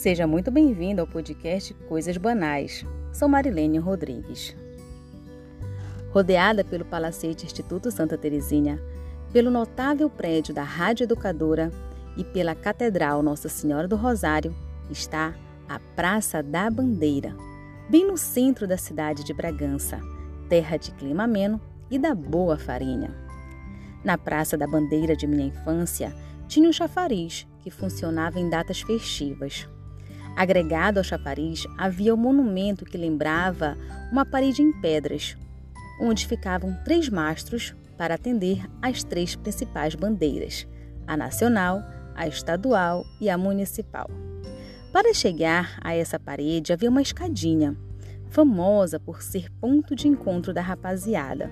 Seja muito bem-vindo ao podcast Coisas Banais. Sou Marilene Rodrigues. Rodeada pelo Palacete Instituto Santa Teresinha, pelo notável prédio da Rádio Educadora e pela Catedral Nossa Senhora do Rosário, está a Praça da Bandeira, bem no centro da cidade de Bragança, terra de clima ameno e da boa farinha. Na Praça da Bandeira de minha infância, tinha um chafariz que funcionava em datas festivas. Agregado ao chafariz havia um monumento que lembrava uma parede em pedras, onde ficavam três mastros para atender às três principais bandeiras: a nacional, a estadual e a municipal. Para chegar a essa parede havia uma escadinha, famosa por ser ponto de encontro da rapaziada.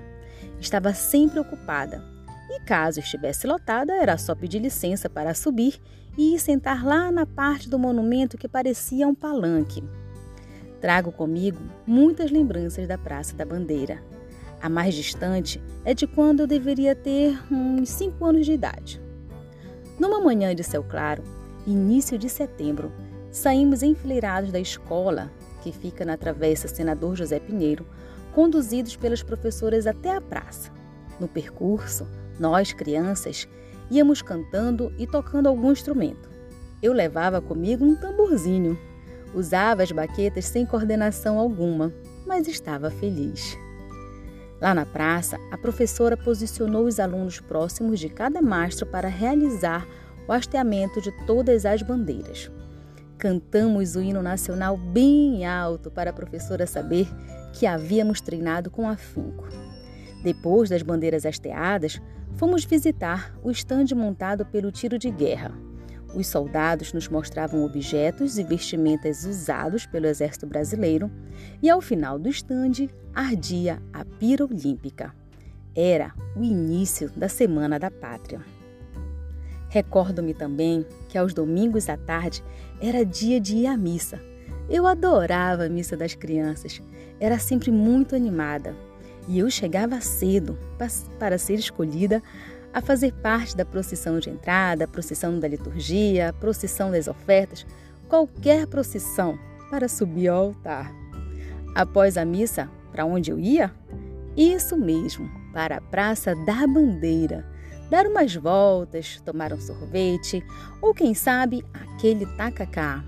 Estava sempre ocupada, e caso estivesse lotada, era só pedir licença para subir e ir sentar lá na parte do monumento que parecia um palanque. Trago comigo muitas lembranças da Praça da Bandeira. A mais distante é de quando eu deveria ter uns 5 anos de idade. Numa manhã de céu claro, início de setembro, saímos enfileirados da escola, que fica na Travessa Senador José Pinheiro, conduzidos pelas professoras até a praça. No percurso, nós, crianças, íamos cantando e tocando algum instrumento. Eu levava comigo um tamborzinho. Usava as baquetas sem coordenação alguma, mas estava feliz. Lá na praça, a professora posicionou os alunos próximos de cada mastro para realizar o hasteamento de todas as bandeiras. Cantamos o hino nacional bem alto para a professora saber que havíamos treinado com afinco. Depois das bandeiras hasteadas, Fomos visitar o estande montado pelo tiro de guerra. Os soldados nos mostravam objetos e vestimentas usados pelo Exército Brasileiro e ao final do estande ardia a pira olímpica. Era o início da Semana da Pátria. Recordo-me também que aos domingos à tarde era dia de ir à missa. Eu adorava a missa das crianças. Era sempre muito animada e eu chegava cedo para ser escolhida a fazer parte da procissão de entrada, procissão da liturgia, procissão das ofertas, qualquer procissão para subir ao altar. Após a missa, para onde eu ia? Isso mesmo, para a Praça da Bandeira. Dar umas voltas, tomar um sorvete ou, quem sabe, aquele tacacá.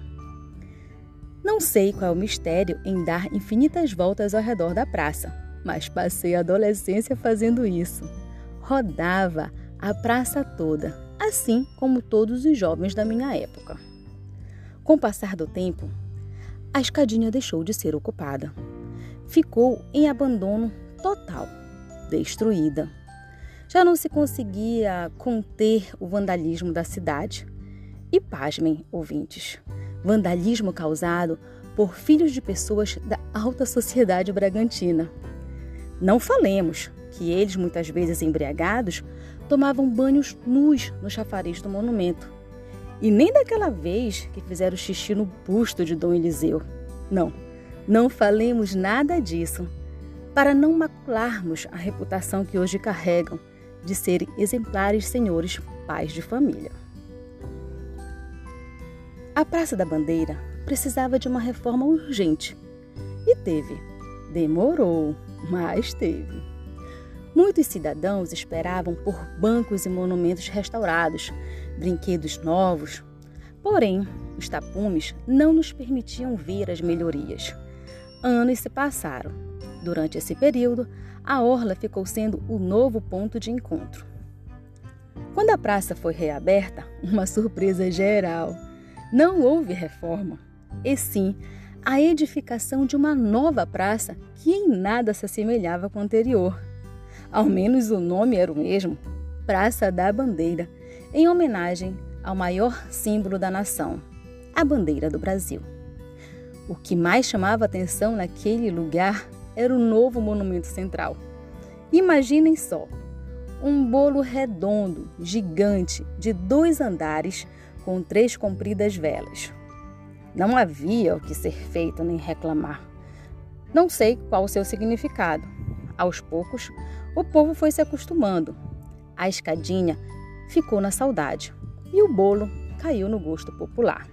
Não sei qual é o mistério em dar infinitas voltas ao redor da praça, mas passei a adolescência fazendo isso. Rodava a praça toda, assim como todos os jovens da minha época. Com o passar do tempo, a escadinha deixou de ser ocupada. Ficou em abandono total, destruída. Já não se conseguia conter o vandalismo da cidade. E pasmem, ouvintes, vandalismo causado por filhos de pessoas da alta sociedade bragantina. Não falemos que eles, muitas vezes embriagados, tomavam banhos nus no chafariz do monumento. E nem daquela vez que fizeram xixi no busto de Dom Eliseu. Não, não falemos nada disso, para não macularmos a reputação que hoje carregam de serem exemplares senhores pais de família. A Praça da Bandeira precisava de uma reforma urgente e teve. Demorou, mas teve. Muitos cidadãos esperavam por bancos e monumentos restaurados, brinquedos novos. Porém, os tapumes não nos permitiam ver as melhorias. Anos se passaram. Durante esse período, a orla ficou sendo o novo ponto de encontro. Quando a praça foi reaberta, uma surpresa geral. Não houve reforma, e sim a edificação de uma nova praça que em nada se assemelhava com a anterior. Ao menos o nome era o mesmo, Praça da Bandeira, em homenagem ao maior símbolo da nação, a bandeira do Brasil. O que mais chamava atenção naquele lugar era o novo monumento central. Imaginem só, um bolo redondo, gigante, de dois andares, com três compridas velas. Não havia o que ser feito nem reclamar. Não sei qual o seu significado. Aos poucos, o povo foi se acostumando. A escadinha ficou na saudade e o bolo caiu no gosto popular.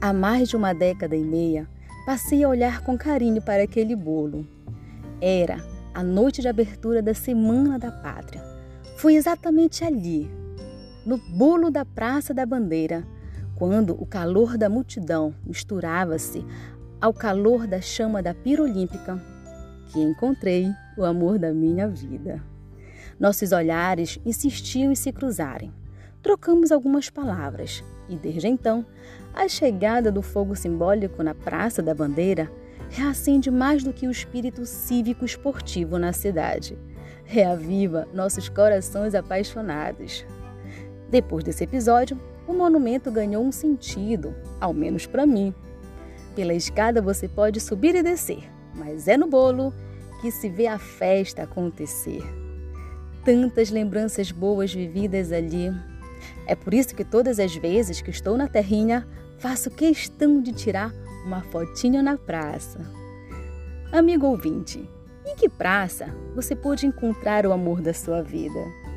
Há mais de uma década e meia, passei a olhar com carinho para aquele bolo. Era a noite de abertura da Semana da Pátria. Foi exatamente ali, no bolo da Praça da Bandeira, quando o calor da multidão misturava-se ao calor da chama da pira olímpica, que encontrei o amor da minha vida. Nossos olhares insistiam em se cruzarem. Trocamos algumas palavras e, desde então, a chegada do fogo simbólico na Praça da Bandeira reacende mais do que o espírito cívico esportivo na cidade. Reaviva nossos corações apaixonados. Depois desse episódio, o monumento ganhou um sentido, ao menos para mim. Pela escada você pode subir e descer, mas é no bolo que se vê a festa acontecer. Tantas lembranças boas vividas ali. É por isso que todas as vezes que estou na terrinha, faço questão de tirar uma fotinha na praça. Amigo ouvinte, em que praça você pôde encontrar o amor da sua vida?